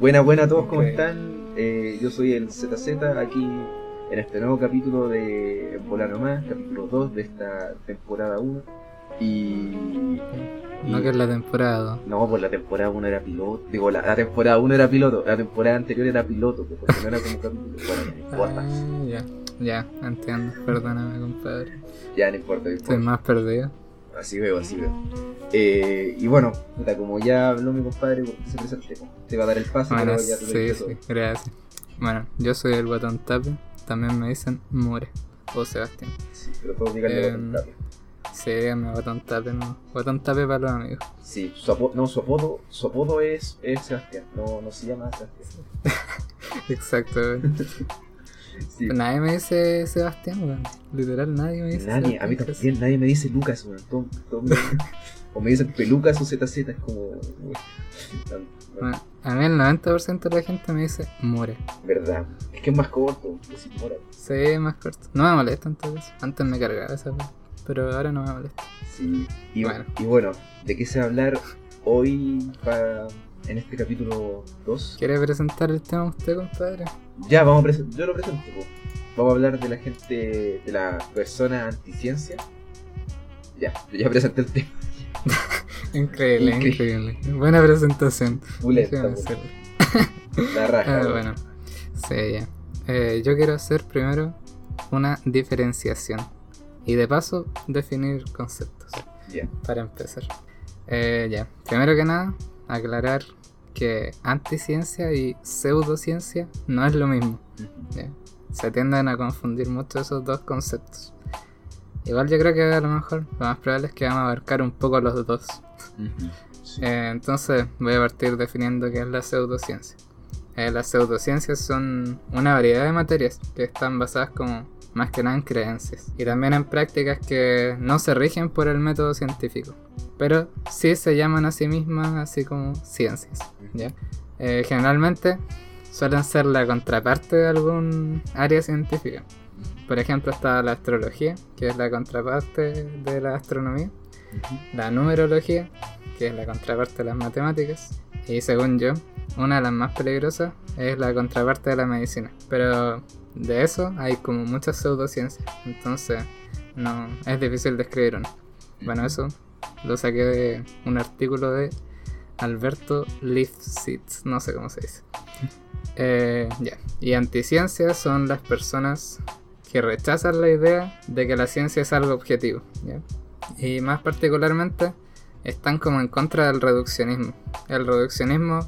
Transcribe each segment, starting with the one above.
Buena, buena a todos, ¿cómo están? Eh, yo soy el ZZ, aquí en este nuevo capítulo de Volar Nomás, capítulo 2 de esta temporada 1. Y. No y- que es la temporada. dos. No, pues la temporada 1 era piloto. Digo, la, la temporada 1 era piloto, la temporada anterior era piloto, pues, porque no era como capítulo. Bueno, no importa. Ah, ya, ya, entiendo. Perdóname, compadre. Ya no importa, no Estoy importa. más perdido. Así veo, así veo. Eh, y bueno, puta, como ya habló mi compadre, se presente, te va a dar el paso, Bueno, ya te sí, sí, gracias. Bueno, yo soy el Guatón Tape. También me dicen More o Sebastián. Sí, pero díganle Em, Guatón Tapia. Sí, Guatón no. Guatón Tape para los amigos. Sí, su apodo, no, su apodo, su apodo es, es Sebastián, no, no se llama Sebastián. Exacto, Nadie me dice Sebastián, weón. Literal, nadie me dice Nadie, a mí también, nadie me dice Lucas, weón. Todo- todo me- o me dicen Pelucas o ZZ, es como. Bueno, a mí el 90% de la gente me dice More. Verdad, es que es más corto, decir mora. Sí, es más corto. No me molesta en todo caso. Antes me cargaba esa. Pero ahora no me molesta. Sí, y Bueno. bueno. y bueno, ¿de qué se va a hablar hoy para, en este capítulo 2? ¿Quiere presentar el tema usted, compadre? Ya, vamos a presentar, yo lo presento. Vamos a hablar de la gente, de la persona anticiencia. Ya, ya presenté el tema. Increíble, Increíble. increíble. Buena presentación. Hacerlo. la raja. Ah, bueno. Sí, ya. Eh, yo quiero hacer primero una diferenciación. Y de paso, definir conceptos. Ya. Para empezar. Eh, ya. Primero que nada, aclarar que anticiencia y pseudociencia no es lo mismo. Se tienden a confundir mucho esos dos conceptos. Igual yo creo que a lo mejor lo más probable es que vamos a abarcar un poco los dos. Sí. Eh, entonces voy a partir definiendo qué es la pseudociencia. Eh, las pseudociencias son una variedad de materias que están basadas como más que nada en creencias y también en prácticas que no se rigen por el método científico, pero sí se llaman a sí mismas así como ciencias. ¿ya? Eh, generalmente suelen ser la contraparte de algún área científica. Por ejemplo está la astrología, que es la contraparte de la astronomía la numerología, que es la contraparte de las matemáticas, y según yo, una de las más peligrosas es la contraparte de la medicina. Pero de eso hay como muchas pseudociencias, entonces no es difícil describir una. Bueno, eso lo saqué de un artículo de Alberto Lifshitz, no sé cómo se dice. Eh, ya. Y anticiencias son las personas que rechazan la idea de que la ciencia es algo objetivo. Y más particularmente están como en contra del reduccionismo. El reduccionismo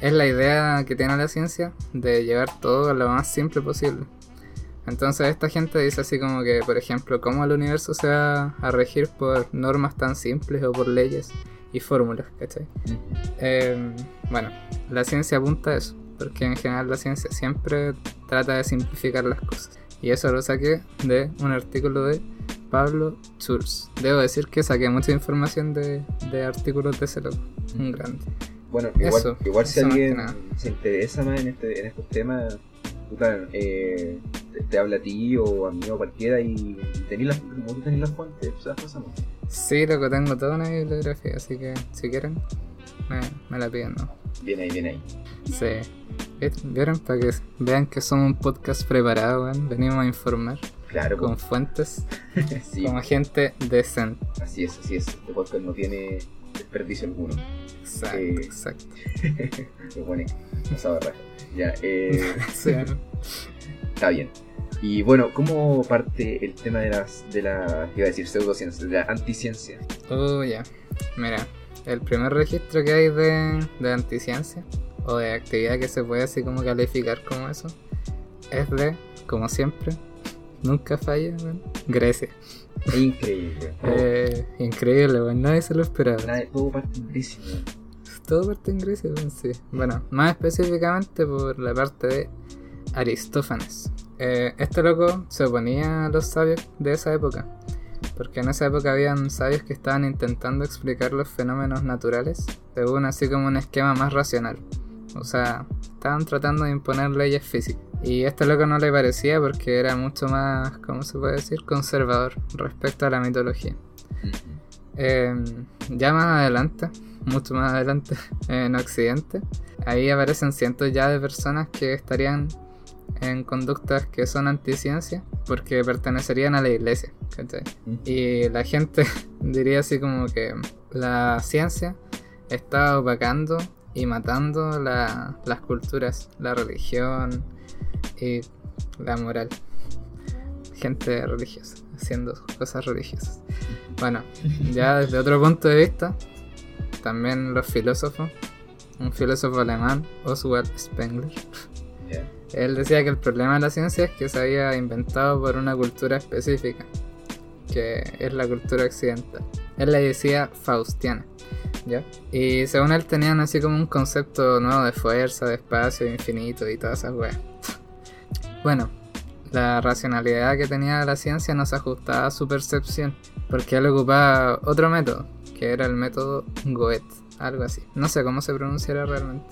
es la idea que tiene la ciencia de llevar todo a lo más simple posible. Entonces esta gente dice así como que, por ejemplo, cómo el universo se va a regir por normas tan simples o por leyes y fórmulas, ¿cachai? Eh, bueno, la ciencia apunta a eso, porque en general la ciencia siempre trata de simplificar las cosas. Y eso lo saqué de un artículo de Pablo Schulz. Debo decir que saqué mucha información de, de artículos de ese loco, un grande. Bueno, igual, Eso, igual si eso alguien se interesa más en, este, en estos temas, puta, eh, te, te habla a ti o a mí o cualquiera y tenés las, como tenés las fuentes, o sea, pasamos. Sí, loco, tengo toda una bibliografía, así que si quieren, me, me la piden, ¿no? Viene ahí, viene ahí. Sí. ¿Vieron? Para que vean que somos un podcast preparado, weón. Venimos a informar Claro, con fuentes, pues, sí, como gente decente. así es, así es. Este podcast no tiene desperdicio alguno. Exacto, Eh, exacto. Me pone pasado de raja. Ya, eh, Sí, ¿no? está bien. Y bueno, ¿cómo parte el tema de las, de la, iba a decir pseudociencia, de la anticiencia? Oh, ya. Mira, el primer registro que hay de, de anticiencia o de actividad que se puede así como calificar como eso es de, como siempre, nunca falla, Grecia. Increíble. Eh, increíble, weón, nadie se lo esperaba. todo parte en Grecia, weón. Todo parte en Grecia, weón, sí. Bueno, más específicamente por la parte de Aristófanes. Eh, este loco se oponía a los sabios de esa época, porque en esa época habían sabios que estaban intentando explicar los fenómenos naturales según así como un esquema más racional. O sea, estaban tratando de imponer leyes físicas. Y a este loco no le parecía porque era mucho más, ¿cómo se puede decir?, conservador respecto a la mitología. Eh, ya más adelante, mucho más adelante, en Occidente, ahí aparecen cientos ya de personas que estarían en conductas que son anticiencia porque pertenecerían a la iglesia. ¿cachai? Y la gente diría así como que la ciencia está opacando y matando la- las culturas, la religión y la moral. Gente religiosa, haciendo cosas religiosas. Bueno, ya desde otro punto de vista, también los filósofos, un filósofo alemán, Oswald Spengler, él decía que el problema de la ciencia es que se había inventado por una cultura específica, que es la cultura occidental. Él le decía faustiana, ¿ya? Y según él tenían así como un concepto nuevo de fuerza, de espacio, de infinito y todas esas weas. Bueno, la racionalidad que tenía la ciencia no se ajustaba a su percepción, porque él ocupaba otro método, que era el método Goethe, algo así. No sé cómo se pronunciará realmente.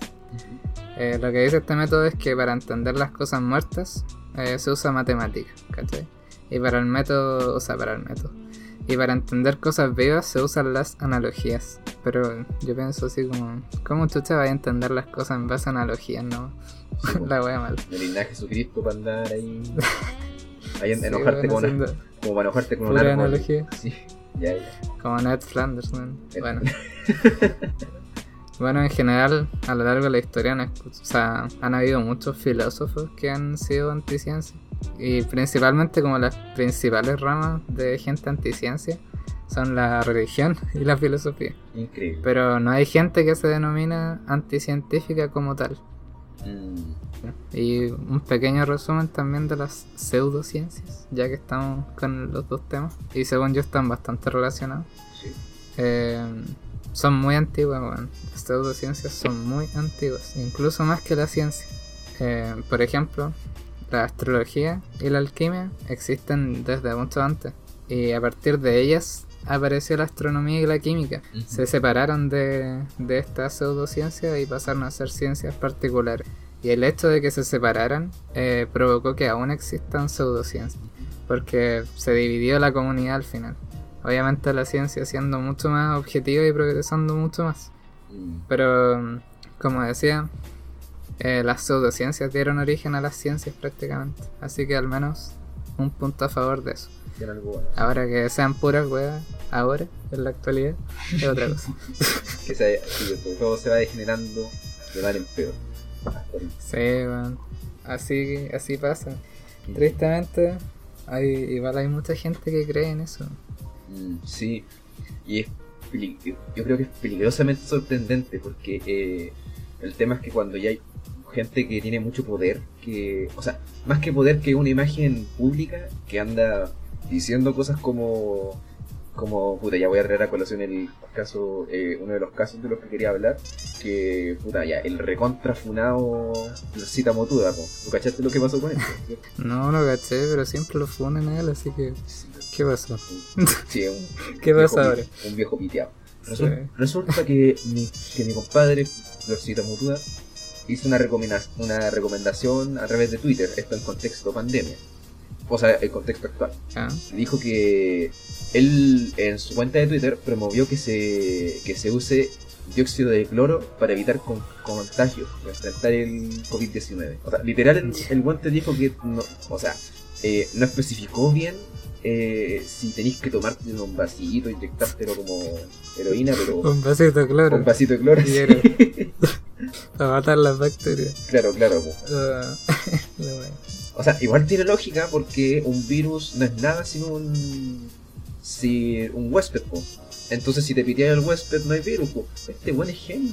Eh, lo que dice este método es que para entender las cosas muertas eh, se usa matemática, ¿cachai? Y para el método, o sea, para el método. Y para entender cosas vivas se usan las analogías. Pero yo pienso así como, ¿cómo tú te vas a entender las cosas en base a analogías, no? Sí. La wea mal. Nada de Jesucristo para andar ahí. ahí en- Sí, enojarte bueno, con una- como para enojarte con un pura árbol. analogía. Sí, ya, ya. Como Ned Flanders, man. Eh. Bueno. bueno, en general, a lo largo de la historia han, o sea, han habido muchos filósofos que han sido anticiencia. Y principalmente como las principales ramas de gente anticiencia son la religión y la filosofía. Increíble. Pero no hay gente que se denomina anticientífica como tal. Mm, Y un pequeño resumen también de las pseudociencias, ya que estamos con los dos temas. Y según yo están bastante relacionados. sí. Eh, son muy antiguas. Las pseudociencias son muy antiguas, incluso más que la ciencia. Eh, por ejemplo, la astrología y la alquimia existen desde mucho antes. Y a partir de ellas apareció la astronomía y la química. Se separaron de, de esta pseudociencia y pasaron a ser ciencias particulares. Y el hecho de que se separaran eh, provocó que aún existan pseudociencias. Porque se dividió la comunidad al final. Obviamente la ciencia siendo mucho más objetiva y progresando mucho más. Mm, Pero, mm, como decía, eh, las pseudociencias dieron origen a las ciencias prácticamente. Así que al menos un punto a favor de eso. Ahora que sean puras weas, ahora, en la actualidad, es otra cosa. Que se, sí, todo se va degenerando de mal en peor. Sí, weón. Así, así pasa. Tristemente, hay, igual hay mucha gente que cree en eso. Mm, sí, y es yo creo que es peligrosamente sorprendente porque eh, el tema es que cuando ya hay gente que tiene mucho poder, que, o sea, más que poder que una imagen pública que anda diciendo cosas como, como, puta, ya voy a traer a colación el caso, eh, uno de los casos de los que quería hablar, que, puta, ya, el recontrafunado cita motuda. ¿tú cachaste lo que pasó con? ¿cierto? No lo caché, pero siempre lo funan a él, así que. ¿Qué pasó? Sí, un, ¿Qué viejo pasa ahora? pi- Un viejo piteado. Sí. Resulta que mi, que mi compadre, Florcita Mutuda, hizo una, una recomendación a través de Twitter, esto en contexto pandemia, o sea, el contexto actual. Ah, Dijo que él en su cuenta de Twitter promovió que se, que se use dióxido de cloro para evitar con, contagios, para enfrentar el COVID-19. O sea, literal, el, el guante dijo que, no, o sea, eh, no especificó bien eh, si tenéis que tomarte un vasito, inyectártelo como heroína, pero un vasito, claro. un vasito de cloro. Sí. Para matar las bacterias. claro, claro. wea. O sea, igual tiene lógica porque un virus no es nada sino un. Si, un huésped, po. Entonces, si te piteas el huésped, no hay virus, po. Este buen es genio.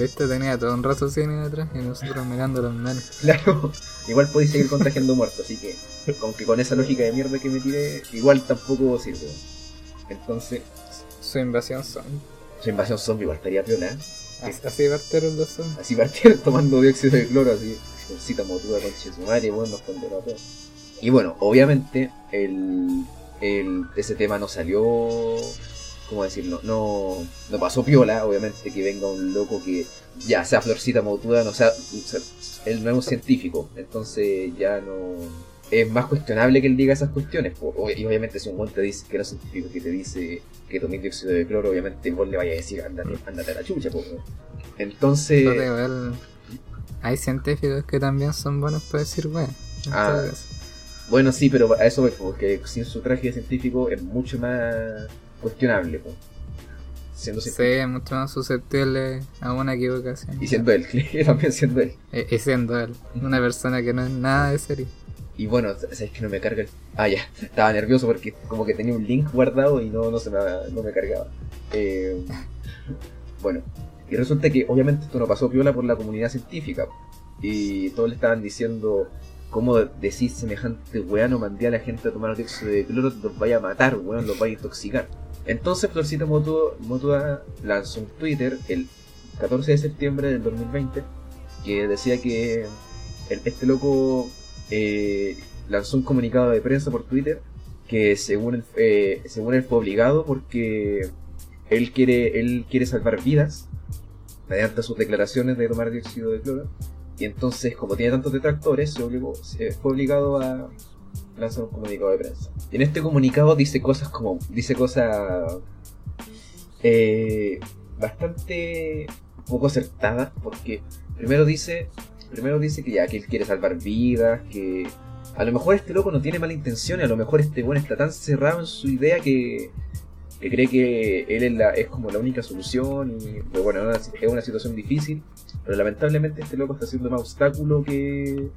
Viste, tenía todo un raciocinio detrás y nosotros mirando los menos. Claro. Igual podéis seguir contagiando muertos, así que. Con que con esa lógica de mierda que me tiré, igual tampoco sirve. Entonces, Su invasión son. su invasión zombie igual estaría piola, ¿eh? Así, así partieron los zombies. Así partieron tomando dióxido de cloro, así, con cita motuda con Chesumare, bueno, nos condenó a todos. Y bueno, obviamente, el, el, ese tema no salió, ¿cómo decirlo? No, no pasó piola, obviamente, que venga un loco que ya sea florcita motuda, no sea, sea- él no es un científico, entonces ya no. Es más cuestionable que él diga esas cuestiones. Y obviamente, si un buen te dice que no es científico, que te dice que tomes dióxido de cloro, obviamente vos le vayas a decir, ándate, ándate a la chucha, po, Entonces. Hay científicos que también son buenos para decir en Ah. Bueno, sí, pero a eso voy, porque sin su traje científico es mucho más cuestionable. po. Siendo Sí, mucho más susceptible a una equivocación. Y siendo él, también siendo él. Y, y siendo él, una persona que no es nada de serio. Y bueno, sabes que no me carga el. Ah, ya. Estaba nervioso porque como que tenía un link guardado y no, no, se me, no me cargaba. Eh, bueno, y resulta que obviamente esto no pasó piola por la comunidad científica. Y todos le estaban diciendo. ¿Cómo decís semejante weá no mandé a la gente a tomar dióxido de cloro? Los vaya a matar, weón, los vaya a intoxicar. Entonces Florcita Motua lanzó un Twitter el 14 de septiembre del 2020 que decía que el- este loco eh, lanzó un comunicado de prensa por Twitter que según él, eh, según él fue obligado porque él quiere, él quiere salvar vidas mediante sus declaraciones de tomar dióxido de cloro. Y entonces como tiene tantos detractores se- fue obligado a lanzar un comunicado de prensa. Y en este comunicado dice cosas como dice cosas eh, bastante poco acertadas porque primero dice primero dice que ya que él quiere salvar vidas, que a lo mejor este loco no tiene mala intención, y a lo mejor este bueno está tan cerrado en su idea que, que cree que él es, la, es como la única solución y bueno, es una, situación difícil, pero lamentablemente este loco está haciendo más obstáculo que,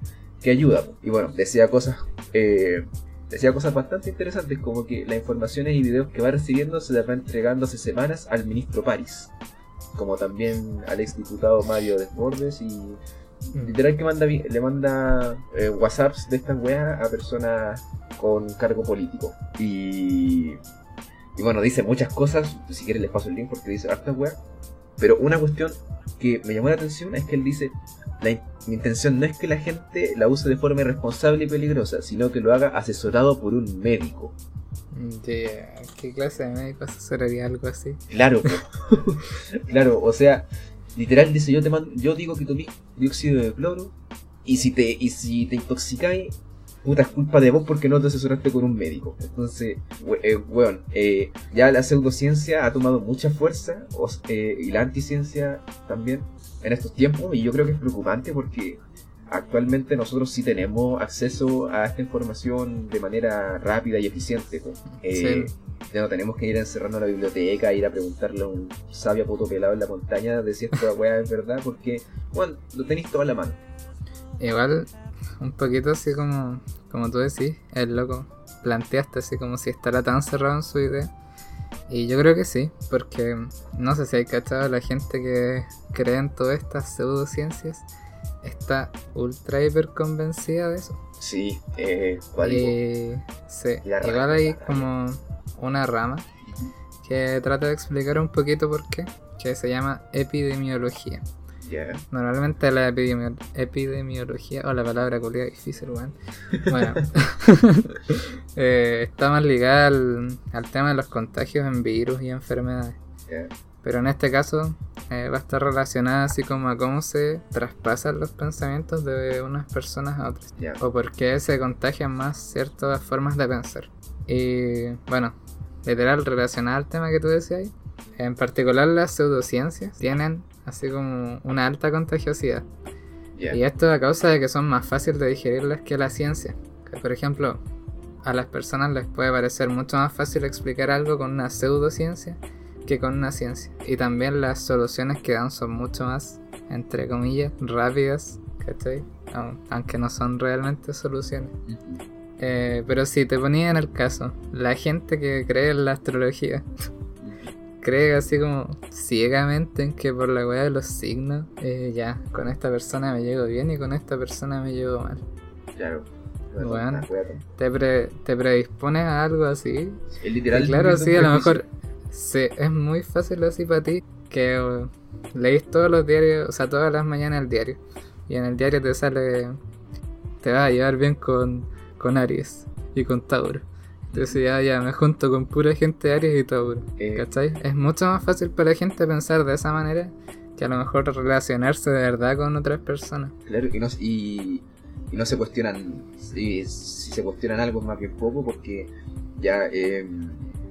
que ayuda. Y bueno, decía cosas eh, decía cosas bastante interesantes como que las informaciones y videos que va recibiendo se las va entregando hace semanas al ministro París, como también al exdiputado Mario Desbordes y literal que manda le manda eh, whatsapps de estas weas a personas con cargo político. Y y bueno dice muchas cosas si quieres les paso el link porque dice hartas weas pero una cuestión que me llamó la atención es que él dice la in- mi intención no es que la gente la use de forma irresponsable y peligrosa sino que lo haga asesorado por un médico Yeah, ¿Qué clase de médico asesoraría algo así? Claro, claro, o sea, literal dice yo te mando, yo digo que tomé dióxido de cloro y si te y si te intoxicáis, puta es culpa de vos porque no te asesoraste con un médico. Entonces, we- eh, weón, eh, ya la pseudociencia ha tomado mucha fuerza o s- eh, y la anticiencia también en estos tiempos y yo creo que es preocupante porque actualmente nosotros sí tenemos acceso a esta información de manera rápida y eficiente. po. Eh, Sí. ya no tenemos que ir a encerrarnos a la biblioteca, ir a preguntarle a un sabio poto pelado en la montaña de si esta weá es verdad, porque, bueno, lo tenéis todo a la mano. Igual, un poquito así como, como tú decís, el loco planteaste así como si estará tan cerrado en su idea. Y yo creo que sí, porque no sé si hay cachado la gente que cree en todas estas pseudociencias, está ultra hiper convencida de eso. Sí, eh, ¿cuál? Y sí, igual hay como una rama que trata de explicar un poquito por qué, que se llama epidemiología. Normalmente la epidemio- epidemiología, o la palabra culiada difícil, weón. Bueno, eh, está más ligada al, al tema de los contagios en virus y enfermedades. ya, Pero en este caso eh, va a estar relacionada así como a cómo se traspasan los pensamientos de unas personas a otras. O por qué se contagian más ciertas formas de pensar. Y bueno, literal relacionada al tema que tú decías ahí, en particular las pseudociencias tienen así como una alta contagiosidad. ya. Y esto a causa de que son más fáciles de digerirlas que la ciencia. Que, por ejemplo, a las personas les puede parecer mucho más fácil explicar algo con una pseudociencia que con una ciencia. Y también las soluciones que dan son mucho más, entre comillas, rápidas, ¿cachai? Au- Aunque no son realmente soluciones. Eh, pero si te ponía en el caso, la gente que cree en la astrología, cree así como ciegamente en que por la weá de los signos, eh, ya, con esta persona me llevo bien y con esta persona me llevo mal. Claro. Bueno. Te, pre- te predispones a algo así. Es literal. y claro, sí, a lo mejor sí, es muy fácil así para ti que eh, leís todos los diarios, o sea, todas las mañanas el diario. Y en el diario te sale, te vas a llevar bien con, con Aries y con Tauro. Entonces ya, ya me junto con pura gente de Aries y Tauro. Eh, ¿Cachai? Es mucho más fácil para la gente pensar de esa manera que a lo mejor relacionarse de verdad con otras personas. Claro, y no, y, y no se cuestionan, y si se cuestionan algo es más bien poco porque ya, eh,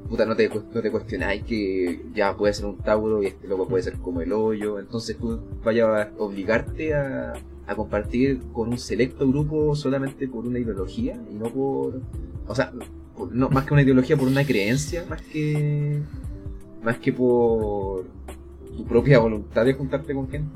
puta, no te, no te cuestionáis que ya puede ser un Tauro y este loco puede ser como el hoyo. Entonces tú vayas a obligarte a, a compartir con un selecto grupo solamente por una ideología y no por. O sea, por- no, más que una ideología, por una creencia, más que. Más que por tu propia voluntad de juntarte con gente.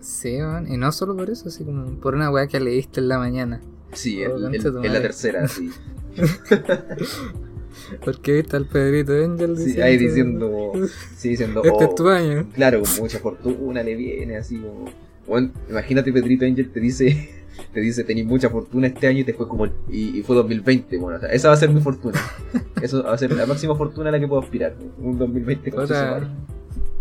Sí, weón. Y no solo por eso, así como por una weá que leíste en la mañana. Sí, Oh, en la tercera, sí. Porque viste al Pedrito Angel Sí, ahí diciendo. Sí, diciendo. Este oh, es tu año. Claro, con mucha fortuna le viene, así como. Bueno, imagínate Pedrito Angel te dice. Te dice, tenéis mucha fortuna este año y te fue como. el- y, y fue 2020. Bueno, o sea, esa va a ser mi fortuna. Eso va a ser la máxima fortuna a la que puedo aspirar. Un 2020 con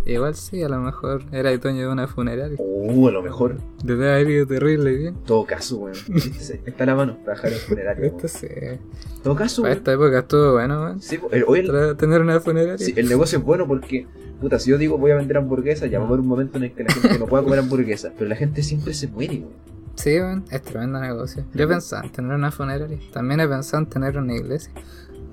Igual sí, a lo mejor era el dueño de una funeraria. Oh, a lo mejor. Debe haber ido terrible bien. En todo caso, bueno. ¿viste? Está la mano, trabajar en funeraria. Esto weón. sí. Todo caso, Para weón. esta época estuvo bueno, weón. Sí, el- hoy el, tener una funeraria. sí, el negocio es bueno porque, puta, si yo digo voy a vender hamburguesas, ya va a haber un momento en el que la gente no pueda comer hamburguesas, pero la gente siempre se muere, weón. Sí, es tremendo negocio. Yo pensaba en tener una funeraria. También he pensado en tener una iglesia.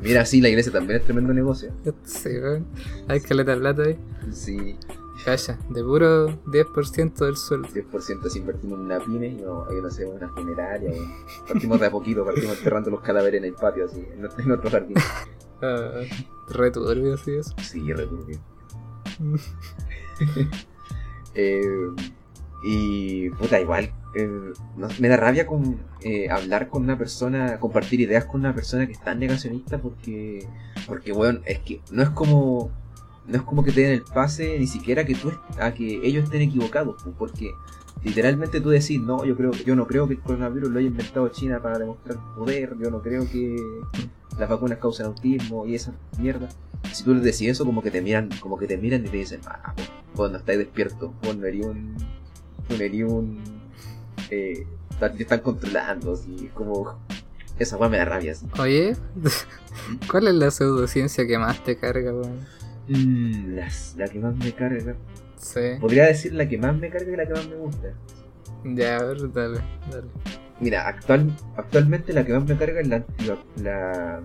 Mira, sí, la iglesia también es tremendo negocio. Sí, weón. Hay que le plata ahí. Sí, Calla, de puro 10% del sueldo. 10% si invertimos en una pyme y no, ahí no hacemos una funeraria. weón. Partimos de a poquito, partimos enterrando los cadáveres en el patio, así, en nuestro jardín. Ah, re turbio, así eso. Sí, re turbio. Eh, y puta, igual, eh, no- me da rabia con eh, hablar con una persona, compartir ideas con una persona que es tan negacionista porque, porque bueno, es que no es como, no es como que te den el pase ni siquiera que tú, a que ellos estén equivocados, porque literalmente tú decís, no, yo creo, yo no creo que el coronavirus lo haya inventado China para demostrar poder, yo no creo que las vacunas causan autismo y esa mierda. Si tú les decís eso, como que te miran, como que te miran y te dicen, ah, vos, estáis despierto, vos no un, eres un, eh, te están controlando, así, como, esa weá me da rabia, así. Oye, ¿cuál es la pseudociencia que más te carga, weón? Mm, las- la que más me carga, Sí. podría decir la que más me carga y la que más me gusta. Ya, a ver, dale, dale. Mira, actual, actualmente la que más me carga es la, antiva- la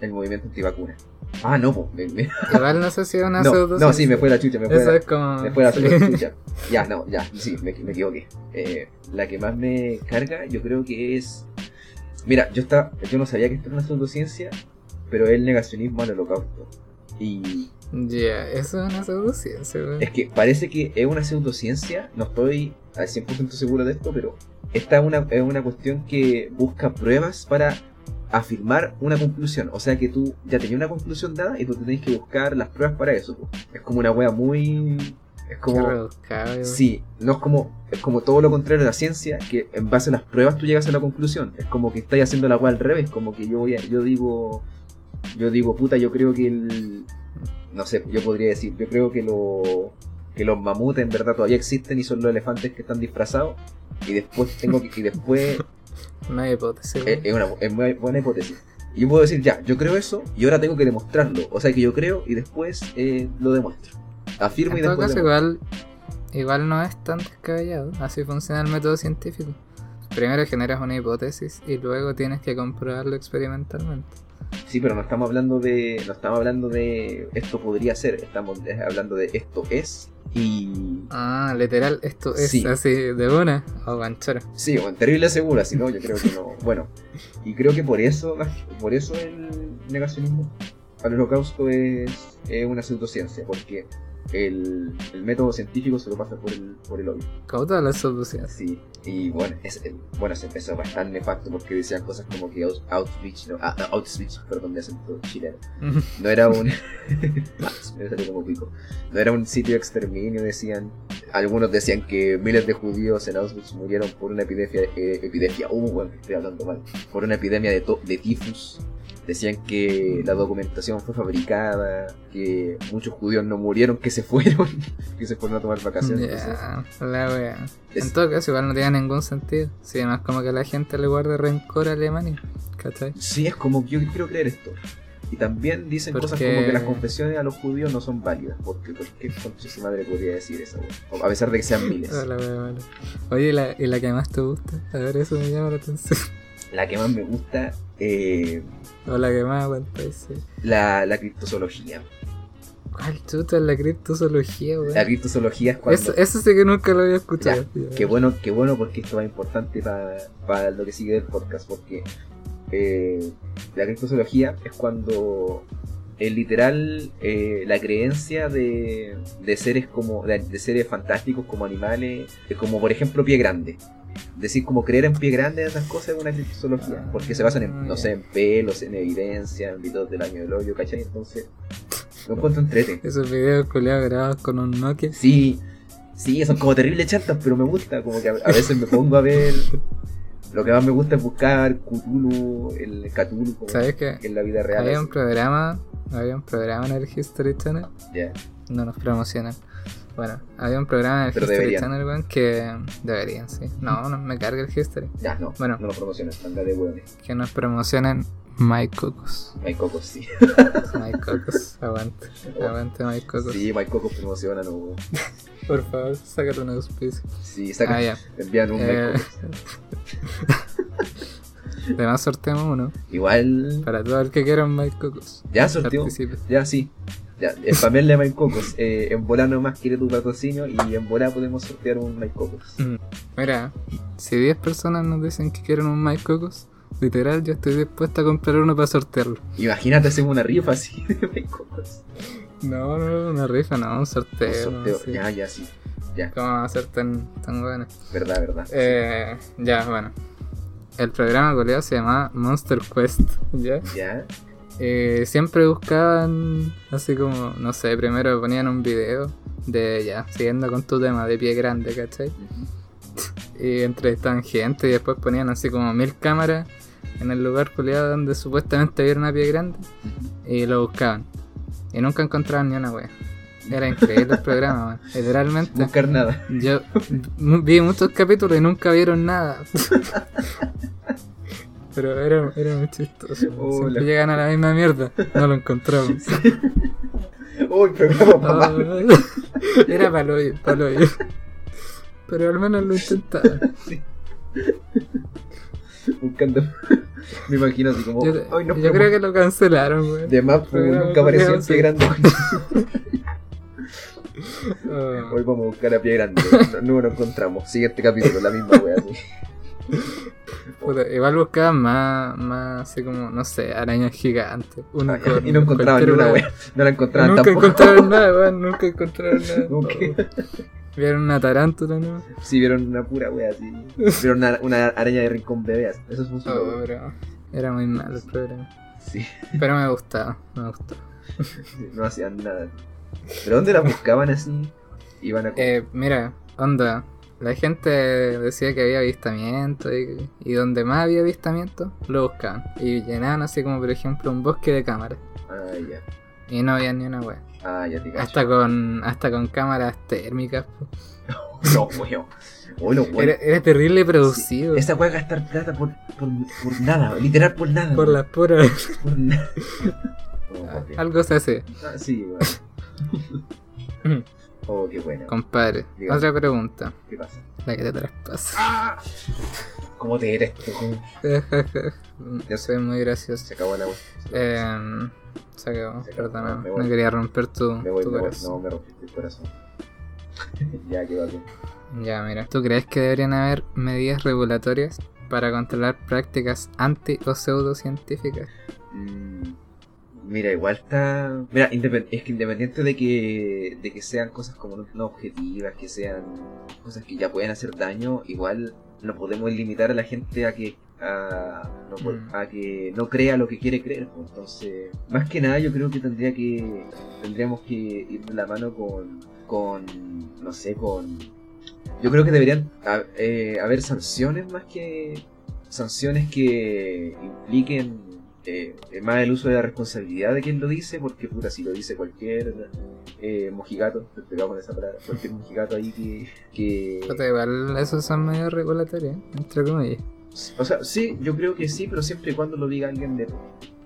el movimiento antivacuna. Ah, no, me- Igual no sé si es una no, no, sí, me fue la chucha, me fue Eso la, es como. me fue la sí. chucha. Ya, no, ya, sí, me, me equivoqué. Eh, la que más me carga, yo creo que es. Mira, yo estaba, yo no sabía que esto era una pseudociencia, pero es el negacionismo al holocausto. Y Ya, eso es una pseudociencia, weón. es que parece que es una pseudociencia, no estoy al 100% seguro de esto, pero esta es una, es una cuestión que busca pruebas para afirmar una conclusión. O sea que tú ya tenías una conclusión dada y tú tenés que buscar las pruebas para eso. Es como una wea muy... Es como... Sí, no es como, es como todo lo contrario de la ciencia, que en base a las pruebas tú llegas a la conclusión. Es como que estás haciendo la wea al revés, como que yo voy a- yo digo, yo digo, puta, yo creo que el, no sé, yo podría decir, yo creo que lo, que los mamuts en verdad todavía existen y son los elefantes que están disfrazados. Y después tengo que, y después No hay hipótesis, es, una es muy buena hipótesis. Y yo puedo decir, ya, yo creo eso y ahora tengo que demostrarlo. O sea que yo creo y después eh, lo demuestro. Afirmo y En todo después caso, igual, igual no es tan descabellado. Así funciona el método científico. Primero generas una hipótesis y luego tienes que comprobarlo experimentalmente. Sí, pero no estamos hablando de. No estamos hablando de esto podría ser, estamos hablando de esto es. Y. Ah, literal, esto es Sí. así de una o ganchero. Sí, bueno, terrible segura, si no, yo creo que no. Bueno, y creo que por eso, por eso el negacionismo al holocausto es, es una pseudociencia, porque el, el método científico se lo pasa por el, por el. Como todas las soluciones. Sí, y bueno, es, eh, bueno, se empezó bastante nefasto porque decían cosas como que Aus- Auschwitz, no, ah, no, Auschwitz, perdón, de acento chileno. No era un. me salió como pico. No era un sitio de exterminio, decían. Algunos decían que miles de judíos en Auschwitz murieron por una epidemia. eh, epidemia, uh, bueno, estoy hablando mal. Por una epidemia de, to- de tifus. Decían que la documentación fue fabricada, que muchos judíos no murieron, que se fueron, que se fueron a tomar vacaciones. Ya, la wea. Es- En todo caso, igual no tiene ningún sentido. Si además como que la gente le guarda rencor a Alemania. ¿Cachai? Sí, es como que yo quiero creer esto. Y también dicen Porque- cosas como que las confesiones a los judíos no son válidas. Porque, porque concha su madre podría decir eso, A pesar de que sean miles. Mala. Oye, ¿y la, ¿y la que más te gusta? A ver, eso me llama la atención. La que más me gusta, eh, O la que más aguanta ese. la, la criptozoología. ¿Cuál chuta es la criptozoología, weón? La criptozoología es cuando... Eso, eso sí que nunca lo había escuchado. Ya, Qué bueno, qué bueno porque esto es importante para lo que sigue del podcast, porque eh, la criptozoología es cuando el literal eh, la creencia de, de seres como de, de seres fantásticos como animales, eh, como por ejemplo pie grande. Decir como creer en pie grande esas cosas es una criptozoología, Ah, porque se basan en, no ya. sé, en pelos, en evidencia, en videos del año del hoyo, ¿cachai? Entonces, lo encuentro entrete. Esos videos culiados grabados con un Nokia. Sí, sí, son como terribles chantas, pero me gusta. Como que a, a veces me pongo a ver. Lo que más me gusta es buscar Cthulhu, el Cthulhu, como ¿Sabes que en la vida real. Había un programa, había un programa en el History Channel, Ya. no nos promocionan. Bueno, había un programa en el Pero History deberían. Channel, weón, que deberían, sí. No, no me carga el History. Ya, no. Bueno. No lo promociones, anda de hueones. Que nos promocionen My Cocos. My Cocos, sí. My Cocos, aguante. Aguante My Cocos. Sí, My Cocos promociona, no. Por favor, sácate un auspicio. Sí, saca. Ah. Envían un Eh, My Cocos. Además sorteamos uno. Igual. Para todo el que quiera un My Cocos. Ya. Participe. Ya, sí. Ya, spamearle a My Cocos. Eh, en volar nomás quiere tu patrocinio y en volar podemos sortear un My Cocos. Mm. Mira, si 10 personas nos dicen que quieren un My Cocos, literal, yo estoy dispuesta a comprar uno para sortearlo. Imagínate hacer una rifa así de My Cocos. No, no, una rifa, no, un sorteo. Un sorteo. Ya, ya, sí. Ya, ¿Cómo va a ser tan, tan bueno? verdad, verdad. Eh, ya, bueno. El programa goleado se llamaba Monster Quest, ¿ya? Ya. Eh, siempre buscaban, así como, no sé, primero ponían un video de, ya, siguiendo con tu tema de pie grande, ¿cachai? Ujú. Y entrevistaban gente y después ponían así como mil cámaras en el lugar culiado donde supuestamente había una pie grande y lo buscaban. Y nunca encontraban ni una wea. Era increíble el programa, man. Literalmente. Buscar nada. Yo vi muchos capítulos y nunca vieron nada. Pero era, era muy chistoso. Siempre llegan a la misma mierda. No lo encontramos. Uy, programa papá. Ah, era paloyo, paloyo. Pero al menos lo intentaban. Buscando. Me imagino así como. Yo, Ay, no, yo creo que lo cancelaron, weón. De más, pues, nunca apareció en sí. grande. Ah, Hoy vamos a buscar a pie grande. No, no lo encontramos. Siguiente capítulo, la misma wea así. puta, igual buscaban más, más así como, no sé, arañas gigantes. unicornios, y no encontraban ni una wea. wea. No la encontraban Nunca tampoco. encontraron nada, weón. Nunca encontraron nada. Nunca. Vieron una tarántula, ¿no? Sí, vieron una pura wea así. Vieron una, una araña de rincón bebé. Eso es un. Oh, era muy malo el programa. Sí, Pero me gustaba, me gustaba. no hacían nada. ¿Pero dónde la buscaban así? Iban a. Eh, mira, onda. La gente decía que había avistamiento y, y donde más había avistamiento lo buscaban. Y llenaban así como por ejemplo un bosque de cámaras. Ah, ya. Y no había ni una wea. Ah, ya te. Hasta con, hasta con cámaras térmicas. No, weón. Uy, no, weón. Era, era terrible producido. Esa wea gastar plata por, por, por nada, literal por nada. Por las puras. Por nada. Oh. Algo se hace. Ah, sí, weón. Oh, qué bueno. Compadre, Dígame. otra pregunta. ¿Qué pasa? La que te traspasa. ¡Ah! ¿Cómo te eres tú? Yo soy muy gracioso. Se acabó la wea. Eh, se acabó, Se acabó. perdona. Voy. No quería romper tu, me voy, tu me voy. corazón. No, me rompiste el corazón. ya, que va bien. Ya, mira. ¿Tú crees que deberían haber medidas regulatorias para controlar prácticas anti o pseudocientíficas? Mm, Mira, igual está. Mira, es que independiente de que, de que sean cosas como no, objetivas, que sean cosas que ya pueden hacer daño, igual no podemos limitar a la gente a que a, no, Mm. a que no crea lo que quiere creer. Entonces, más que nada, yo creo que tendría que tendríamos que ir de la mano con, con no sé, con. Yo creo que deberían eh, haber sanciones más que sanciones que impliquen eh, más el uso de la responsabilidad de quien lo dice, porque puta, si lo dice cualquier eh, mojigato, te pegamos con esa palabra, cualquier mojigato ahí que, que... Igual esos son medidas regulatorias, entre comillas. O sea, sí, yo creo que sí, pero siempre y cuando lo diga alguien de,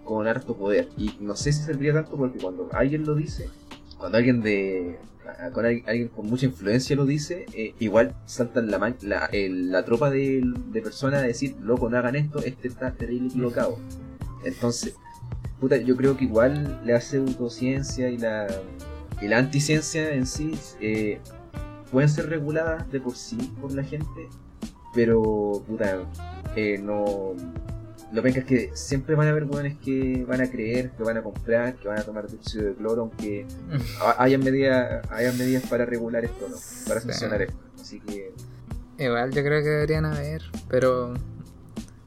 con harto poder. Y no sé si serviría tanto porque cuando alguien lo dice, cuando alguien de con alguien, con mucha influencia lo dice, eh, igual saltan la, la, la tropa de, de personas a decir, loco, no hagan esto, este está terrible equivocado. Entonces, puta, yo creo que igual la pseudociencia y la, y la anticiencia en sí eh, pueden ser reguladas de por sí por la gente, pero, puta, eh, no... Lo penca es que siempre van a haber hueones que van a creer, que van a comprar, que van a tomar dióxido de cloro, aunque ha- hayan medidas, hayan medidas para regular esto, ¿no? Para sancionar esto. Así que, Igual yo creo que deberían haber, pero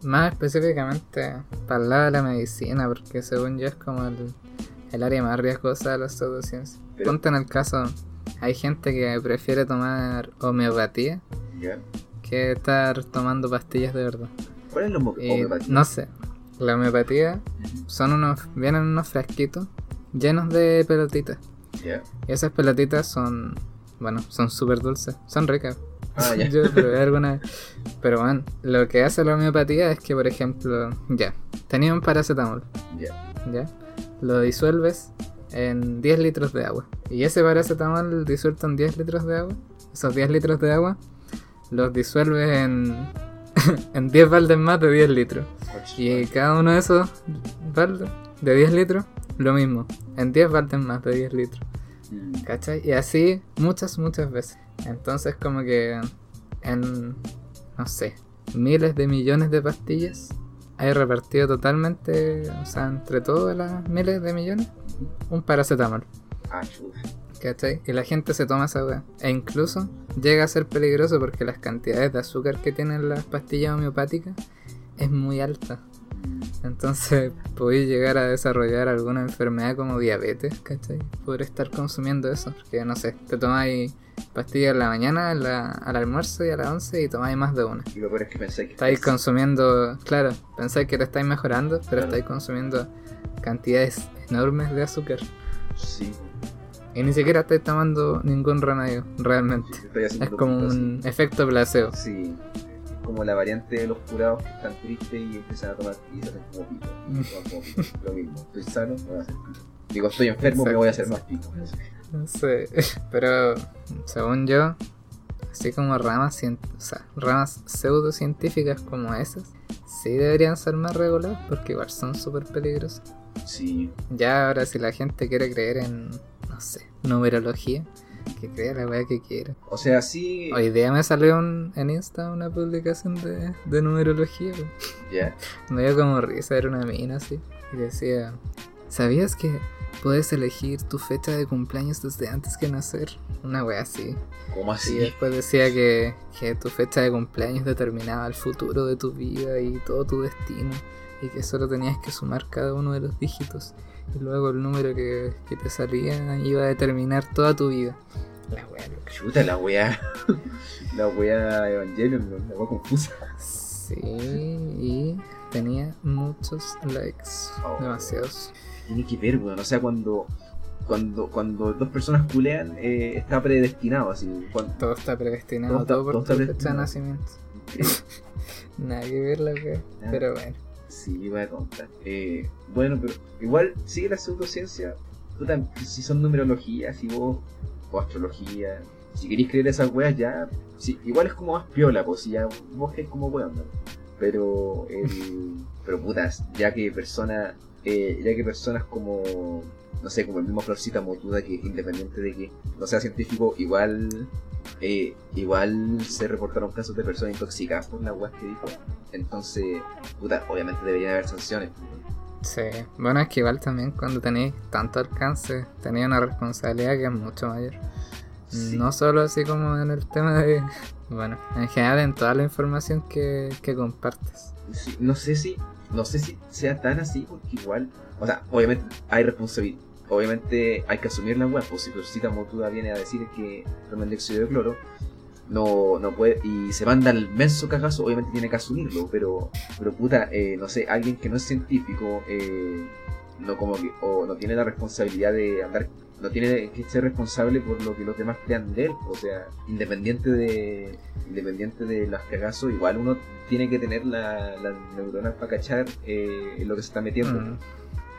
más específicamente para el lado de la medicina, porque según yo es como el, el área más riesgosa de las pseudociencias. Ponte en el caso, hay gente que prefiere tomar homeopatía que estar tomando pastillas de verdad. ¿Cuál es la homeopatía? no sé, la homeopatía son unos, vienen unos frasquitos llenos de pelotitas. Y esas pelotitas son, bueno, son súper dulces, son ricas. Ah, ya. Yo probé alguna vez. Pero bueno, lo que hace la homeopatía es que, por ejemplo, ya, tenía un paracetamol, Ya. ¿ya? Lo disuelves en 10 litros de agua. Y ese paracetamol disuelto en 10 litros de agua, esos 10 litros de agua, los disuelves en, en 10 baldes más de 10 litros. Y cada uno de esos baldes de 10 litros, lo mismo, en 10 baldes más de 10 litros. Mm, ¿Cachai? Y así muchas, muchas veces. Entonces como que en, no sé, miles de millones de pastillas hay repartido totalmente, o sea, entre todas las miles de millones, un paracetamol. Ah. ¿Cachai? Y la gente se toma esa weá. E incluso llega a ser peligroso porque las cantidades de azúcar que tienen las pastillas homeopáticas es muy alta. Entonces podéis llegar a desarrollar alguna enfermedad como diabetes, ¿cachai? Por estar consumiendo eso. Porque no sé, te tomáis pastillas en la mañana, en la- al almuerzo y a las 11 y tomáis más de una. Y lo peor es que pensáis que Estáis consumiendo, claro, pensáis que te estáis mejorando, pero Claro. estáis consumiendo cantidades enormes de azúcar. Sí. Y ni siquiera estáis tomando ningún remedio, realmente. Es como un efecto placebo. Sí. Como la variante de los curados que están tristes y empiezan a tomar y se hacen como pico. Toman como pico. Lo mismo. Estoy sano, me voy a hacer pico. Digo, estoy enfermo, me voy a hacer más pico. No sé, pero según yo, así como ramas, cien- o sea, ramas pseudocientíficas como esas, sí deberían ser más reguladas porque igual son súper peligrosas. Sí. Ya ahora si la gente quiere creer en, no sé, numerología, que crea la weá que quiera. O sea, sí. Hoy día me salió un- en Insta una publicación de, de numerología. Ya. Me dio como risa, era una mina así. Y decía, ¿sabías que puedes elegir tu fecha de cumpleaños desde antes que nacer? Una wea así. ¿Cómo Y así? después decía que, que tu fecha de cumpleaños determinaba el futuro de tu vida y todo tu destino. Y que solo tenías que sumar cada uno de los dígitos. Y luego el número que, que te salía iba a determinar toda tu vida. La wea loca. Chuta la weá. la weá Evangelion, la weá confusa. Sí, y tenía muchos likes. Oh. Demasiados. Tiene que ver, weón. O sea, cuando. Cuando, cuando dos personas culean, eh, está predestinado así. Cuando, Todo está predestinado, Todo está- todo, por todo está fecha de predestinado. nacimiento. Nada que ver la wea. Nada. Pero bueno. Sí, voy a contar. Eh, bueno, pero igual sigue la pseudociencia. Si son numerologías, si vos, o astrología, si queréis creer esas weas ya, igual es como más piola, pues si ya vos que como weón, ¿no? Pero, el, pero putas, ya que personas, eh, ya que personas como, no sé, como el mismo Florcita Motuda, que independiente de que no sea científico, igual, eh, igual se reportaron casos de personas intoxicadas por las weas que dijo. Entonces, puta, obviamente deberían haber sanciones. Sí. Bueno, es que igual también cuando tenéis tanto alcance, tenéis una responsabilidad que es mucho mayor. Sí. No solo así como en el tema de. Bueno, en general en toda la información que, que compartes. Sí, no sé si no sé si sea tan así porque igual o sea obviamente hay responsabilidad obviamente hay que asumir la web pues si Florcita Motuda viene a decir que toma el dióxido de cloro no no puede y se manda el menso cagazo obviamente tiene que asumirlo pero pero puta eh, no sé alguien que no es científico eh, no como que o no tiene la responsabilidad de andar no tiene que ser responsable por lo que los demás crean de él o sea independiente de independiente de los cagazos igual uno tiene que tener la- las neuronas para cachar eh, lo que se está metiendo Mm.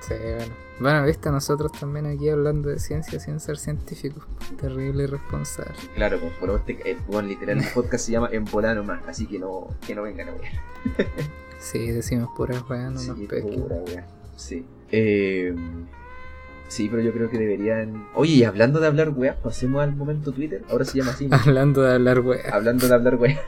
Sí, bueno. Bueno, viste, nosotros también aquí hablando de ciencia sin ser científicos. Terrible y responsable. Claro, pues, por este, eh, bueno, literal, el podcast se llama En Volano más, así que no, que no vengan a ver. Sí, decimos puras weas, no nos Sí, pura wea. Sí. Eh, sí, pero yo creo que deberían. Oye, y hablando de hablar weas, pasemos al momento Twitter. Ahora se llama así. ¿no? Hablando de hablar weas. hablando de hablar weas.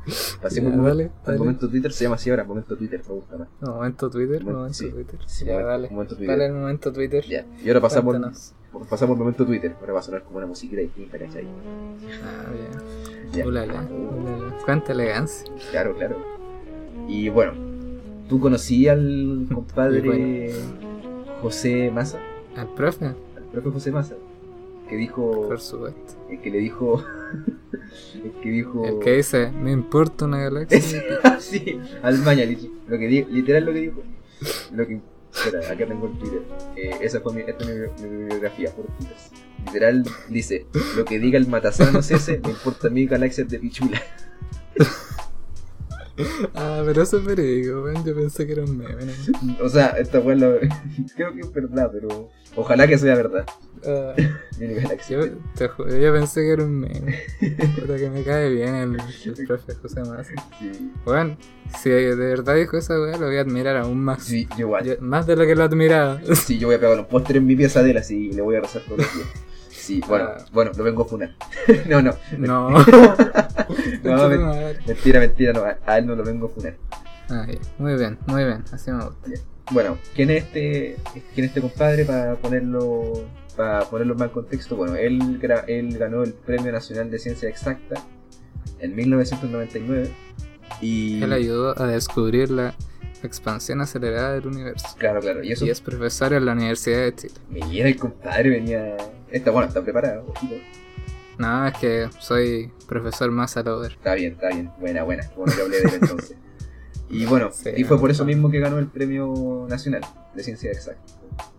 pasemos Ya, al dale, al dale. momento Twitter, se llama así ahora, momento Twitter, me gusta más. Momento Twitter, Momento- momento sí. Twitter. Sí, ya, momento- dale. momento Twitter. Dale el momento Twitter. Ya. Y ahora pasamos, pasamos al momento Twitter. Ahora va a sonar como una musiquita distinta, ¿cachai? Ah, bien. Ya. Ulala, ulala. Cuánta elegancia. Claro, claro. Y bueno, ¿tú conocí al compadre José Massa? Al profe, Al propio José Massa. Que dijo. por supuesto. El que le dijo. el que dijo. El que dice, me importa una galaxia. sí, al lo que di- literal lo que dijo. Lo que. Espera, acá tengo el Twitter. Eh, esa fue mi, esta es mi, mi bibliografía por Twitter. Literal dice: Lo que diga el matasanos ese, me importa a mí galaxias de pichula. ah, pero eso es verídico, weón. Yo pensé que era un meme. ¿no? O sea, esta fue lo. Creo que es verdad, pero. Ojalá que sea verdad. Ah, yo, te ju- yo pensé que era un meme. Puta que me cae bien el, el profe José Massa. Sí, Bueno, si de verdad dijo esa weá, lo voy a admirar aún más. sí, yo igual. Yo- más de lo que lo admiraba. Sí, yo voy a pegar un póster en mi pieza de él así y le voy a rezar todos los días. Sí, bueno, Ah. bueno, lo vengo a funar. no, no. No. No. Mentira, mentira, no, a, él no lo vengo a funar. Ah. Muy bien, muy bien. Así me gusta. Bueno, ¿quién es este, quién es este compadre para ponerlo para ponerlo más en contexto? Bueno, él, gra- él ganó el Premio Nacional de Ciencia Exacta en 1999 y Él ayudó a descubrir la expansión acelerada del universo. claro, claro, y eso Y es profesor en la Universidad de Chile. mira el compadre venía está bueno, está preparado. No, es que soy profesor más al over. Está bien, está bien, buena, buena, bueno que hablé de él entonces. Y bueno, Sí, y fue por eso mismo que ganó el Premio Nacional de Ciencia Exacta.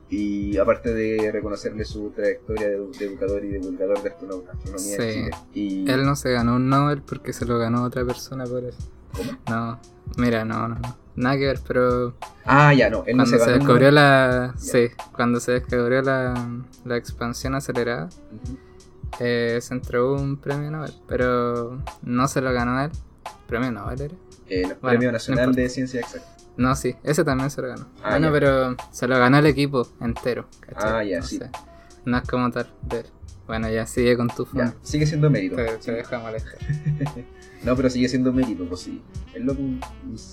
Y aparte de reconocerle su trayectoria de, de educador y divulgador de astronomía Sí. Chile. Y Él no se ganó un Nobel porque se lo ganó otra persona por eso. ¿Cómo? No, mira, no, no, no. Nada que ver, pero Ah, ya, no, él no cuando se se, ganó. descubrió la. Ya. Sí, cuando se descubrió la, la expansión acelerada, eh, se entregó un premio Nobel, pero no se lo ganó él. ¿Premio Nobel era? Eh, no, Bueno, Premio Nacional de Ciencia Exacta. No, sí, ese también se lo ganó. Ah, bueno, ya. pero se lo ganó el equipo entero. ¿cachai? Ah, ya, No sí. sé. No es como tal de él. Bueno, ya sigue con tu fama. sigue siendo mérito. Te, Sí. te deja molestar. No, pero sigue siendo mérito, pues sí. El loco un,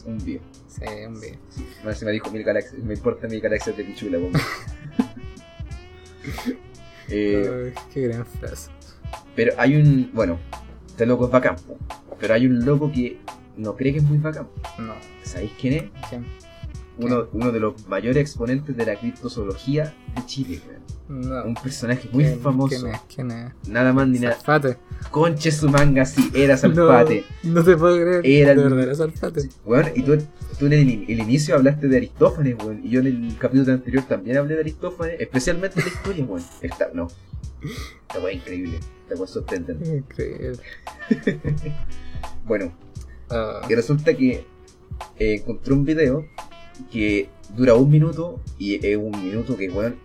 un, bio. Sí, un video. Más se me dijo mil galaxias, me importa mil galaxias de pichula, pues. eh, qué gran frase. Pero hay un. Bueno, este loco es bacán, pero hay un loco que no cree que es muy bacán. No, ¿Sabéis quién es? ¿quién? Uno, uno de los mayores exponentes de la criptozoología de Chile. No. Un personaje muy ¿Quién- famoso. ¿Quién es? ¿Quién es? Nada más ni nada. Salfate. Conche su manga, sí, era Salfate. No, no te puedo creer. Era el- de verdad, era Salfate. Weón, y tú, tú en el, el inicio hablaste de Aristófanes, weón. Y yo en el capítulo anterior también hablé de Aristófanes, especialmente de la historia, weón. Esta, no. Esta weón es increíble. Esta weón sorprendente. Increíble. Bueno, Ah, y resulta que eh, encontré un video que dura un minuto y es un minuto que, weón,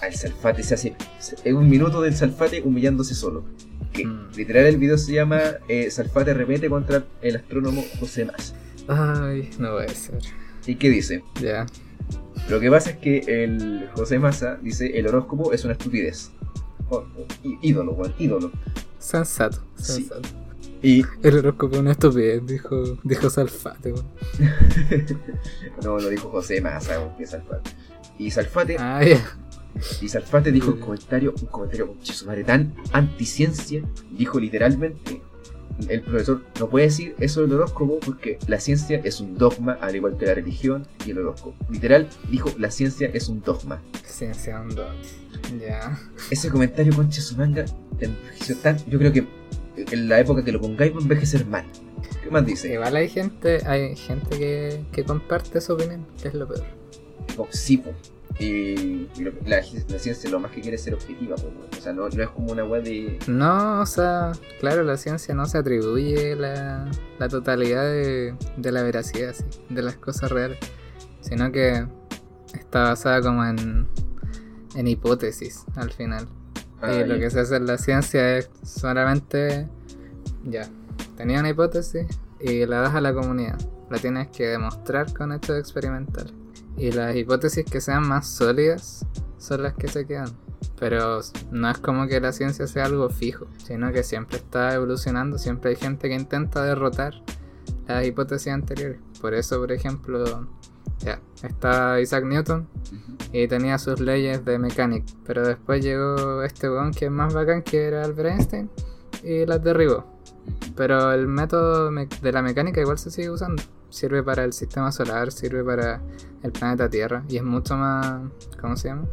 al Salfate se hace. Es un minuto del Salfate humillándose solo. Que Mm. literal el video se llama eh, Salfate remete contra el astrónomo José Mas. Ay, no puede ser. ¿Y qué dice? Ya. Lo que pasa es que el José Massa dice el horóscopo es una estupidez. Oh, oh, ídolo, weón, ídolo. Sensato. Sí. Y El horóscopo es una estupidez, dijo, dijo Salfate. no lo dijo José Massa, que es Salfate. Y Salfate, Ah, y Salfate dijo un comentario, un comentario con su madre tan anticiencia, dijo literalmente, el profesor no puede decir eso del horóscopo porque la ciencia es un dogma, al igual que la religión y el horóscopo. Literal, dijo la ciencia es un dogma. Ciencia onda. Ya. ese comentario concha su manga tan. Yo creo que en la época que lo pongáis va a envejecer mal. ¿Qué más dice? Igual hay gente, hay gente que, que comparte su opinión, que es lo peor. Como, sí, po. Y, la, la ciencia lo más que quiere es ser objetiva, weón. O sea, no, no es como una weá de. No, o sea, claro, la ciencia no se atribuye la, la totalidad de, de la veracidad, sí, de las cosas reales, sino que está basada como en, en hipótesis al final. Ah, y lo que se hace en la ciencia es solamente, ya, tenía una hipótesis y la das a la comunidad. La tienes que demostrar con hechos experimentales. Y las hipótesis que sean más sólidas son las que se quedan. Pero no es como que la ciencia sea algo fijo, sino que siempre está evolucionando, siempre hay gente que intenta derrotar las hipótesis anteriores. Por eso, por ejemplo, ya, está Isaac Newton, y tenía sus leyes de mecánica. Pero después llegó este weón que es más bacán que era Albert Einstein y las derribó. Pero el método de la mecánica igual se sigue usando. Sirve para el sistema solar, sirve para el planeta Tierra y es mucho más, ¿cómo se llama?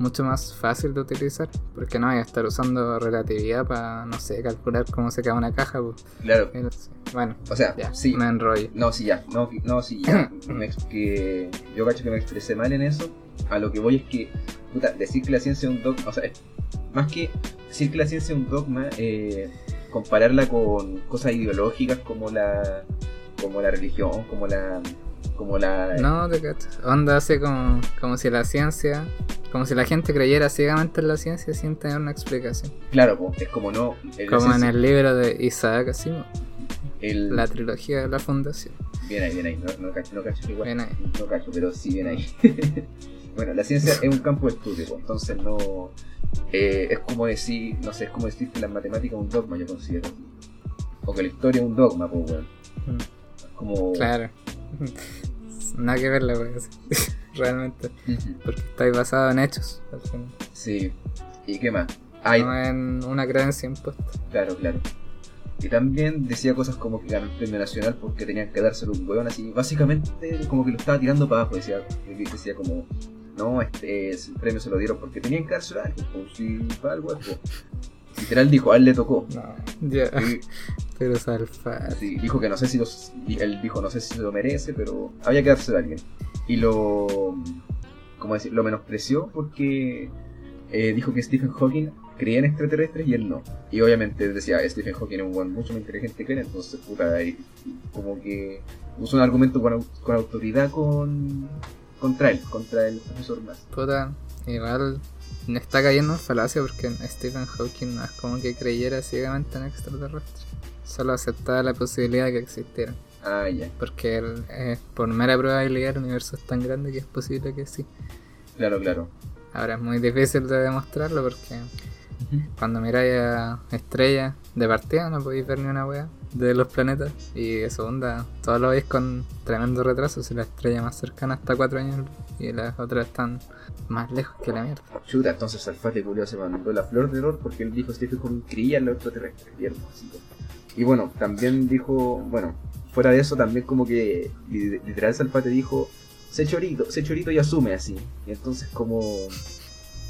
Mucho más fácil de utilizar porque no hay que estar usando relatividad para, no sé, calcular cómo se queda una caja. pues. Claro, Pero. Bueno, o sea, ya, sí. me enrollo. No, sí, ya. No, no sí, ya. Me que yo cacho que me expresé mal en eso. A lo que voy es que, puta, decir que la ciencia es un dogma, o sea, es- más que decir que la ciencia es un dogma, eh, compararla con cosas ideológicas como la, como la religión, como la, como la, No, te cacho. Onda así como, como si la ciencia, como si la gente creyera ciegamente en la ciencia sin tener una explicación. claro, es como no, Como en el libro de Isaac Asimov, el- la trilogía de la fundación. bien ahí, bien ahí, no, no cacho, no cacho igual, Bien ahí. no cacho, pero sí bien ahí. bueno, la ciencia es un campo de estudio, entonces no, eh, es como decir, no sé, es como decir que la matemática es un dogma, yo considero, o que la historia es un dogma, pues bueno, Mm, como, Claro. Nada que ver la wea, sí. Realmente. Porque está ahí basado en hechos. al final. sí, y qué más, Ay, No en una creencia impuesta. Claro, claro. Y también decía cosas como que ganó el premio nacional porque tenían que dárselo un hueón así. Básicamente como que lo estaba tirando para abajo. Decía, decía como, no, este ese premio se lo dieron porque tenían que dárselo a alguien. Pues si para algo pues. Literal dijo, a él le tocó. No. Ya. Pero salfa. sí, dijo que no sé si los, él dijo, no sé si se lo merece, pero había que dárselo a alguien. Y lo, ¿cómo decir? Lo menospreció porque eh, dijo que Stephen Hawking creía en extraterrestres y él no. Y obviamente decía, Stephen Hawking es un buen mucho más inteligente que él, entonces puta, y- como que usó un argumento con, con autoridad con, contra él, contra el profesor más. Puta, igual me está cayendo en falacia porque Stephen Hawking no es como que creyera ciegamente en extraterrestres. Solo aceptaba la posibilidad de que existieran. Ah, ya, Porque él, eh, por mera probabilidad el universo es tan grande que es posible que sí. claro, claro. Ahora es muy difícil de demostrarlo porque cuando miráis a estrellas de partida no podéis ver ni una wea de los planetas. Y de segunda, todo lo veis con tremendo retraso. Si la estrella más cercana está 4 años y las otras están más lejos que la mierda. Chuta, entonces Alfate Julio se mandó la flor de error porque él dijo Stephen Hawking creía en los extraterrestres. Así, y bueno, también dijo, bueno, fuera de eso también como que li- literal Salfate dijo, sé chorito, sé chorito y asume así. Y entonces como,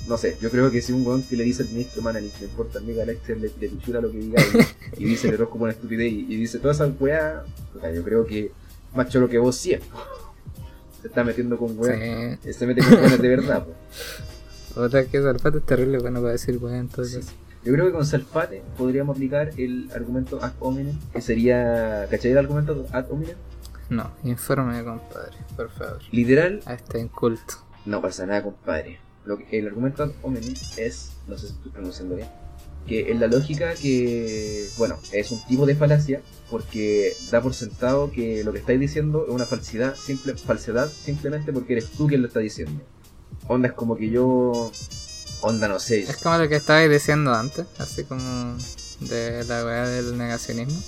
no sé, yo creo que si un weón que le dice al ministro Manani, le importa a mi galaxia, le, le pichura lo que diga y, dice el error como una estupidez y, y dice toda esa weá, yo creo que más choro que vos po. Se está metiendo con weá. Sí. Se mete con weones de verdad, po. Otra que Salfate es terrible bueno para decir wea entonces. Yo creo que con Salfate podríamos aplicar el argumento ad hominem, que sería. ¿Cachai el argumento ad hominem? No, infórmeme compadre, por favor. Literal, A este inculto. no pasa nada, compadre. Lo que, el argumento ad hominem es, no sé si estoy pronunciando bien, que en la lógica que, bueno, es un tipo de falacia porque da por sentado que lo que estáis diciendo es una falsidad, simple, falsedad simplemente porque eres tú quien lo está diciendo. Onda es como que yo, onda no sé, Es como lo que estabais diciendo antes, así como de la weá del negacionismo.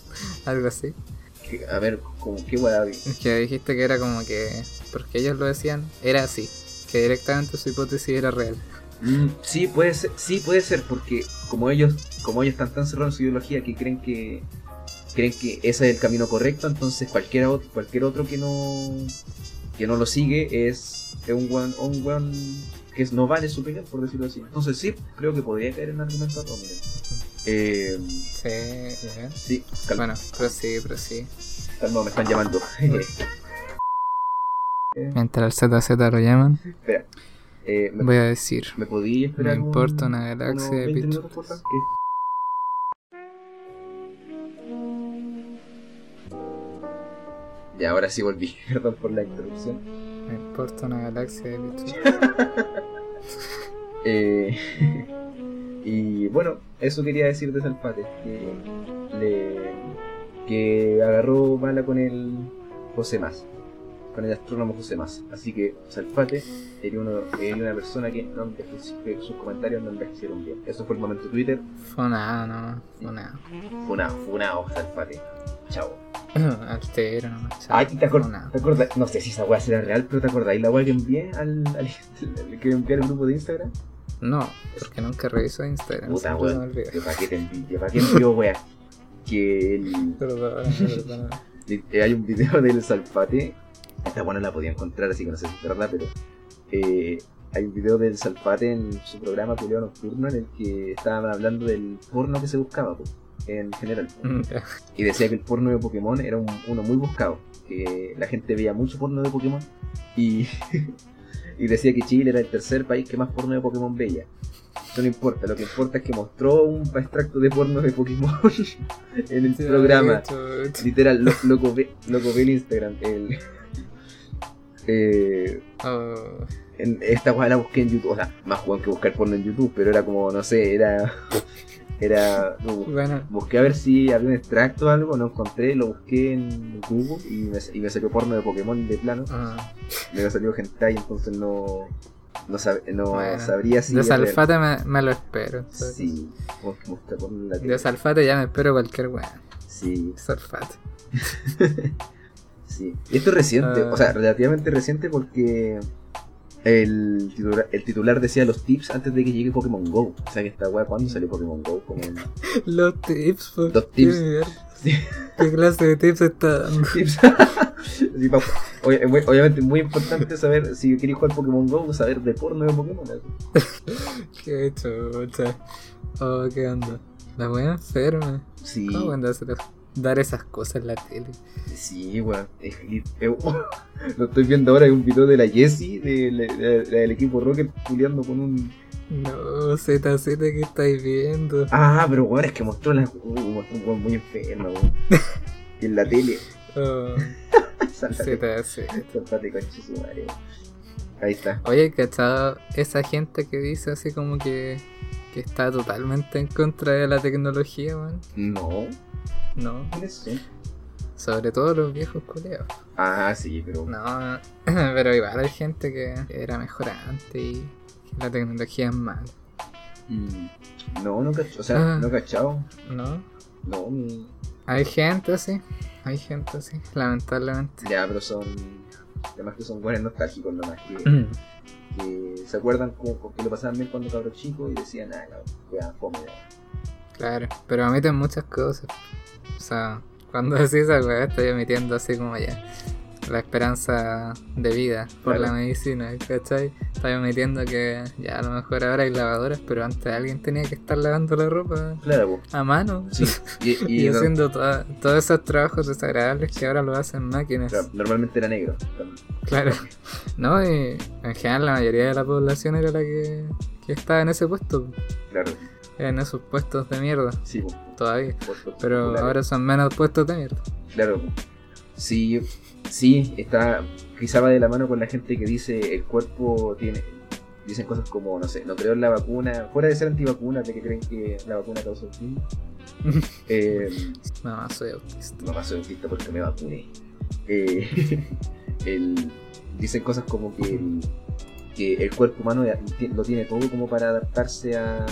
Algo así. que- a ver, como qué weá. Es que dijiste que era como que, porque ellos lo decían, era así. Que directamente su hipótesis era real. Mm, sí, puede ser, sí puede ser, porque como ellos, como ellos están tan cerrados en su ideología que creen que creen que ese es el camino correcto, entonces cualquier otro, cualquier otro que no que no lo sigue es, es un weón, un weón que no vale su opinión, por decirlo así. Entonces sí, creo que podría caer en argumento atómico. Eh, Sí, ya. sí, calma, Bueno, pero sí, pero sí. calma, me están llamando. Mientras el ZZ lo llaman, Espera, eh, ¿me, voy a decir. ¿me podía esperar Me un- importa una galaxia de 20 picho. minutos, por favor? Que- Ya, ahora sí volví. Perdón por la interrupción. Me importa una galaxia de bichos. Eh, y bueno, eso quería decir de Salpate, que, le, que agarró mala con el José Más, con el astrónomo José Más. Así que Salpate era, uno, era una persona que, no que sus comentarios no envejecieron bien. Eso fue el momento Twitter. Fue nada, no. Fue nada. Funao, funao, Salpate. Chao. Altero, no. Ay, ¿te, acor- Fue nada. ¿te acordas? No sé si esa weá será real, pero ¿te acordáis la weá que envié al, al, al- que envié al grupo de Instagram? No, porque nunca reviso Instagram. Puta, olvida. ¿De para qué te envié? ¿Para qué weá? Que el, Perdón, perdón. hay un video del Salpate. Esta buena la podía encontrar, así que no sé si es verdad, pero eh, hay un video del Salpate en su programa Culeo Nocturno en el que estaban hablando del porno que se buscaba, po, en general. Ya. Y decía que el porno de Pokémon era un- uno muy buscado, que la gente veía mucho porno de Pokémon y, y decía que Chile era el tercer país que más porno de Pokémon veía. Eso no importa, lo que importa es que mostró un extracto de porno de Pokémon en el programa. Literal, lo, loco, ve, loco ve el Instagram. El, eh, Oh, en- esta weá la busqué en YouTube, o sea, más weón que buscar porno en YouTube, pero era como, no sé, era. Era. no, Bueno, Busqué a ver si había un extracto o algo, no encontré, lo busqué en Google y me, y me salió porno de Pokémon de plano. ah, Me salió hentai, entonces no. No, sab- no Bueno, sabría si. de es real. Salfate me, me lo espero. entonces. Sí, mu- muestra porno en la tele. De Salfate ya me espero cualquier weá. Sí, Salfate. sí. Y esto es reciente, Ah. o sea, relativamente reciente porque el titular, el titular decía los tips antes de que llegue Pokémon Go. O sea que esta weá, ¿cuándo salió Pokémon Go? Como en- Los tips, po. Los tips. Qué mierda. Sí. ¿Qué clase de tips está dando? tips. Sí, obviamente es muy importante saber, si queréis jugar Pokémon Go, saber de porno de Pokémon. así. Qué chucha. Oh, qué onda. La wea enferma. Sí, ¿Cómo andas dar esas cosas en la tele? sí, weón. Es- Lo estoy viendo ahora, hay un video de la Jessie, de, la- de- de- del equipo Rocket, puleando con un... No, ZZ, ¿qué estáis viendo? Ah, pero weón, es que mostró, la... uh, un weón muy enfermo, weón. En la tele. Oh, madre. Ahí está. Oye, ¿cachado? Esa gente que dice así como que, que está totalmente en contra de la tecnología, man. No, No, ¿quiénes son? sobre todo los viejos culeados. Ah, sí, pero... No, pero igual hay gente que era mejor antes y que la tecnología es mala. Mm, No, no cacho, o sea, Ah. no cachado. ¿No? No, mi- Hay gente así, hay gente así, lamentablemente. ya, pero son. Además que son buenos nostálgicos nomás, que, Mm. que se acuerdan como que lo pasaban bien cuando cabros chicos y decían, ah, no, fome, ya". Claro, pero omiten muchas cosas. O sea, cuando decís esa weá, estoy omitiendo así como ya la esperanza de vida por la medicina, ¿cachai? Estoy omitiendo que ya a lo mejor ahora hay lavadoras, pero antes alguien tenía que estar lavando la ropa Claro, a mano. Sí, y, y Y, no- haciendo todos esos trabajos desagradables que ahora lo hacen máquinas. claro, normalmente era negro. Claro. No, y en general la mayoría de la población era la que, que estaba en ese puesto, Claro, en esos puestos de mierda, sí, todavía. Pero populares. ahora son menos puestos de mierda. Claro. Sí, sí, está. Quizá va de la mano con la gente que dice el cuerpo tiene. Dicen cosas como, no sé, no creo en la vacuna, fuera de ser antivacunas, de que creen que la vacuna causa autismo. eh, No, soy autista. no soy autista porque me vacuné. Eh, el- dicen cosas como que el, que el cuerpo humano lo tiene todo como para adaptarse a.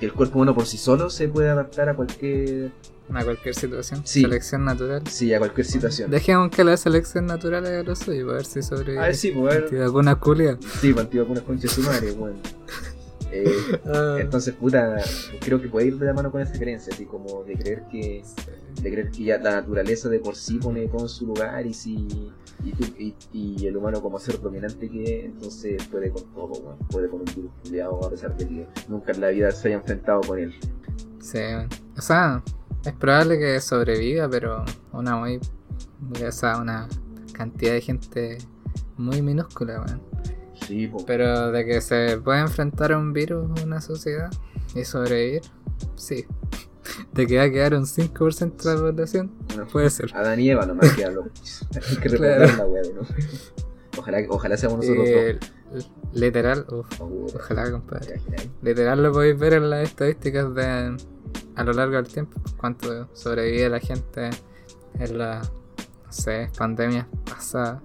Que el cuerpo humano por sí solo se puede adaptar a cualquier. A cualquier situación. Sí. Selección natural. Sí, a cualquier situación. Dejemos que la selección natural haga lo suyo, a ver si sobrevive. A ver, sí, pues, ver. alguna culia. Sí, pues, antivacunas concha de su madre, bueno. Eh, Ah, entonces, puta, creo que puede ir de la mano con esa creencia, así como de creer que de creer que ya la naturaleza de por sí pone todo en su lugar y si y, tú- y, y el humano como ser dominante que es, entonces puede con todo, weón. puede con un virus culiado a pesar de que nunca en la vida se haya enfrentado con él. Sí, o sea, es probable que sobreviva, pero una muy. O sea, una cantidad de gente muy minúscula, weón. Sí, po. Pero de que se puede enfrentar a un virus una sociedad y sobrevivir, sí. De que va a quedar un 5% de la población, Bueno, puede ser. Adán y Eva nomás que habló. Hay que Claro. la weá, ¿no? Ojalá, ojalá seamos nosotros Eh, literal, uf. Oh, ojalá, compadre. Literal lo podéis ver en las estadísticas de a lo largo del tiempo. Cuánto sobrevive la gente en la, no sé, pandemia pasada.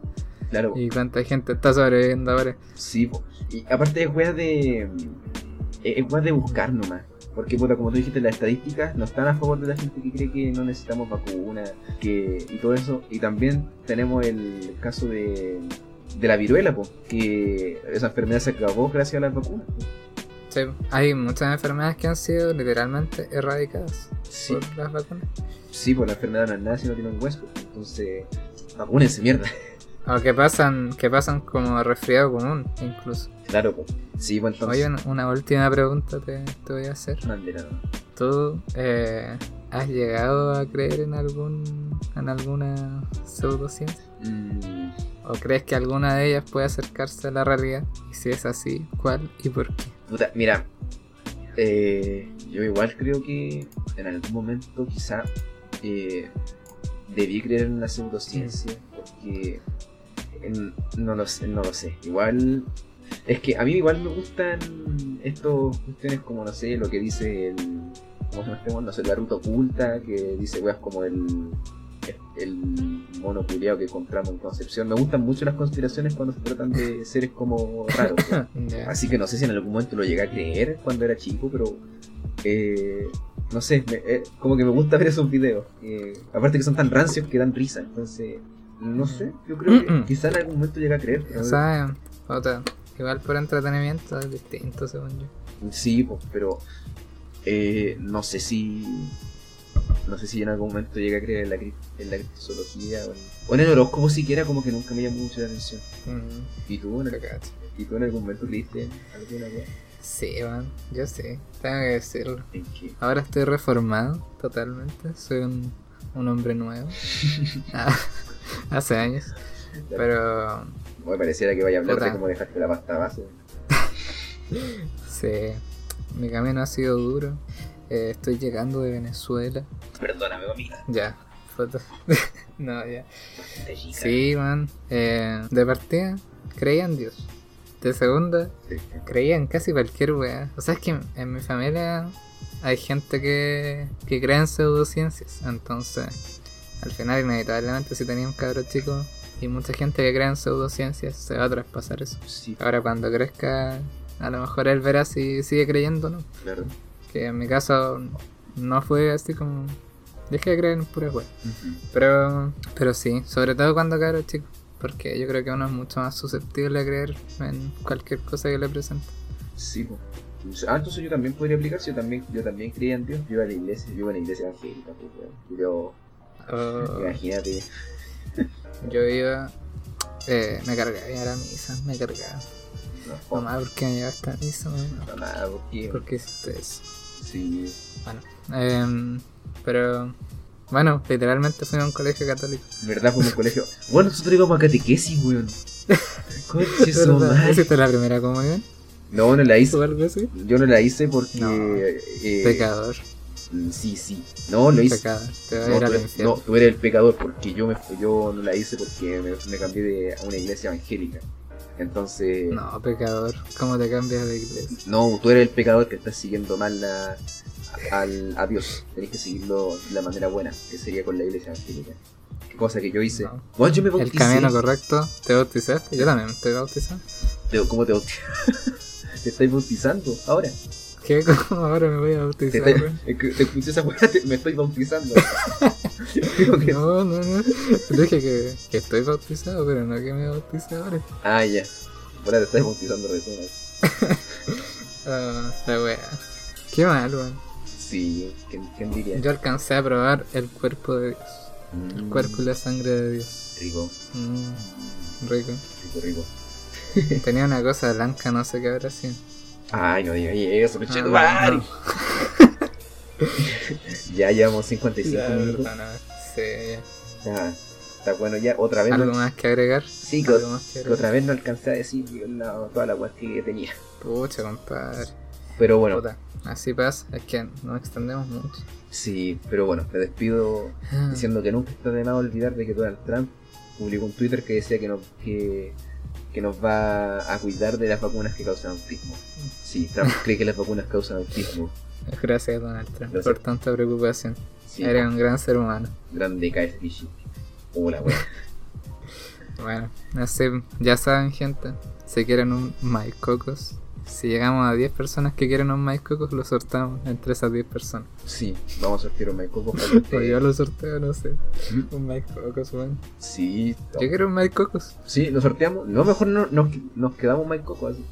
Claro, Y cuánta gente está sobreviviendo ahora. sí, y aparte es weá de. Es es weá de buscar nomás. Porque, puta, como tú dijiste, las estadísticas no están a favor de la gente que cree que no necesitamos vacuna que, y todo eso. Y también tenemos el caso de, de la viruela, po, que esa enfermedad se acabó gracias a las vacunas. po. Sí, hay muchas enfermedades que han sido literalmente erradicadas Sí, por las vacunas. sí, pues la enfermedad no es nada si no tiene un hueso. Entonces, vacúnense, mierda. O que pasan, que pasan como resfriado común, incluso. Claro, po. Sí, pues entonces. Oye, una, última pregunta te, te voy a hacer. Mande nada. ¿Tú eh, has llegado a creer en algún en alguna pseudociencia? Mm, ¿O crees que alguna de ellas puede acercarse a la realidad? Y si es así, ¿cuál y por qué? Puta, mira, eh, yo igual creo que en algún momento quizá eh, debí creer en la pseudociencia porque no, lo sé, no lo sé. Igual es que a mí igual me gustan estos cuestiones como no sé lo que dice el ¿cómo se llama este? No sé, la ruta oculta que dice weas como el el mono culiao que compramos en Concepción. Me gustan mucho las conspiraciones cuando se tratan de seres como raros. Así que no sé si en algún momento lo llegué a creer cuando era chico, pero eh, no sé, me- eh, como que me gusta ver esos videos. Eh, aparte que son tan rancios que dan risa, entonces no sé, yo creo que quizá en algún momento llegué a creer. pero- O sea, otra, igual por entretenimiento es distinto, según yo. sí, pues, pero no sé si no sé si en algún momento llegué a creer en la, en la criptozoología o en, o en el horóscopo siquiera, como que nunca me llamó mucho la atención. ¿Y tú, en. ¿y tú en algún momento creíste en alguna cosa? Sí, man, yo sí, tengo que decirlo. ¿En qué? Ahora estoy reformado totalmente, soy un, un hombre nuevo. Ah, Hace años. Pero Me pareciera que vaya a hablar de cómo dejaste la pasta base. sí, mi camino ha sido duro. Eh, estoy llegando de Venezuela. Perdóname, amiga. Ya, foto. no, ya. Sí, man. Eh, de partida, creía en Dios. De segunda, creía en casi cualquier wea. O sea, es que en mi familia hay gente que, que cree en pseudociencias. Entonces, al final, inevitablemente, si tenía un cabro chico y mucha gente que cree en pseudociencias, se va a traspasar eso. Sí, Ahora, cuando crezca, a lo mejor él verá si sigue creyendo o no. claro. Que en mi caso, no fue así como. Dejé de creer en pura wea. Pero, pero sí, sobre todo cuando cabro chico. Porque yo creo que uno es mucho más susceptible a creer en cualquier cosa que le presente. Sí, po. Ah, entonces yo también podría aplicar si yo también, yo también creía en Dios. Yo iba a la iglesia, yo iba a la iglesia evangélica, pues. Yo, O imagínate. yo iba. Eh, me cargaba ir a la misa, me cargaba. No, Mamá, ¿por qué me llevaste a misa, mamá? no, nada, porque. ¿Por qué hiciste eso? Sí. Bueno, em, pero. Bueno, literalmente fui a un colegio católico. Verdad fue un colegio. Bueno, nosotros íbamos a catequesis, weón. Madre. ¿Hiciste la primera comunión? No, no la hice. Yo no la hice porque. No. eh, Pecador. mm, Sí, sí. No, lo hice. Pecador. Te No tú, eres, no, tú eres el pecador porque yo me yo no la hice porque me, me cambié de a una iglesia evangélica. Entonces, no. No, pecador. ¿Cómo te cambias de iglesia? tú eres el pecador que estás siguiendo mal la, al, a Dios. Tenés que seguirlo de la manera buena, que sería con la iglesia evangélica. Qué cosa que yo hice. No. Bueno, yo me El camino correcto, ¿te bautizaste? Yo también estoy. Te- ¿Cómo te bautizas? ¿Te estáis bautizando ahora? ¿Qué? ¿Cómo ahora me voy a Te, bautizar? weón? es que te escuché esa weá, te- me estoy bautizando. Que- No, no, no. Dije que, que estoy bautizado, pero no que me bauticé ahora. Ah, ya. Ahora te estás bautizando recién. Ah, la wea. Qué mal, weón. Sí, ¿quién, quién diría? Yo alcancé a probar el cuerpo de Dios. El Mm, cuerpo y la sangre de Dios. Rico, Mm, rico. rico, rico. Tenía una cosa blanca, no sé qué habrá sido. Ay, no digas eso, Ah, conchetumare. no. Ya llevamos 55 Ya, minutos. verdad, no. Sí, ya. Está bueno ya. Otra vez, ¿Algo no, más que agregar? Sí, que- ¿Algo más que que agregar? otra vez no alcancé a decir toda la weá que tenía. Pucha, compadre. Pero bueno, Puta, así pasa, es que nos extendemos mucho. sí, pero bueno, me despido Ah, diciendo que nunca está de nada olvidar de que Donald Trump publicó un Twitter que decía que no que que nos va a cuidar de las vacunas que causan autismo. Sí, Trump cree que las vacunas causan autismo. Gracias, Donald Trump, Gracias. por tanta preocupación. Sí, Eres un gran ser humano. grande KFC. Hola, weón. Bueno, ya saben, gente. Si quieren un Mike Cocos, si llegamos a 10 personas que quieren un Mike Cocos, lo sortamos entre esas 10 personas. Sí, vamos a sortear un Mike Coco para yo lo sorteo, no sé. Un Mike Cocos, weón. Sí, Yo quiero un Mike Cocos. sí, lo sorteamos. No, mejor no, nos, nos quedamos Mike Coco así.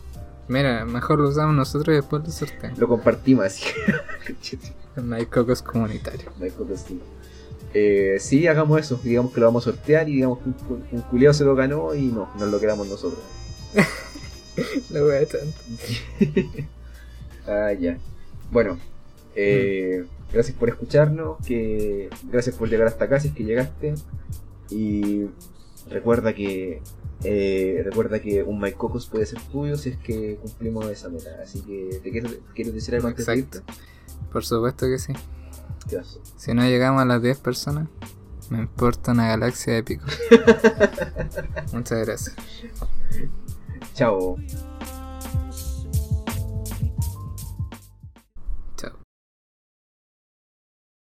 Mira, mejor lo usamos nosotros y después lo sorteamos. Lo compartimos así. Un Cocos comunitario. Coco sí. Eh, sí, hagamos eso. Digamos que lo vamos a sortear y digamos que un, un culiao se lo ganó y no, nos lo quedamos nosotros. La wea tanto. Ah, ya. Bueno, eh, gracias por escucharnos, que gracias por llegar hasta acá si es que llegaste. Y recuerda que eh, recuerda que un My Cocos puede ser tuyo si es que cumplimos esa meta. Así que te quiero, quiero decir algo antes de Exacto. irte. Por supuesto que sí. ¿Qué vas? Si no llegamos a las 10 personas, me importa una galaxia de pico. Muchas gracias. Chao.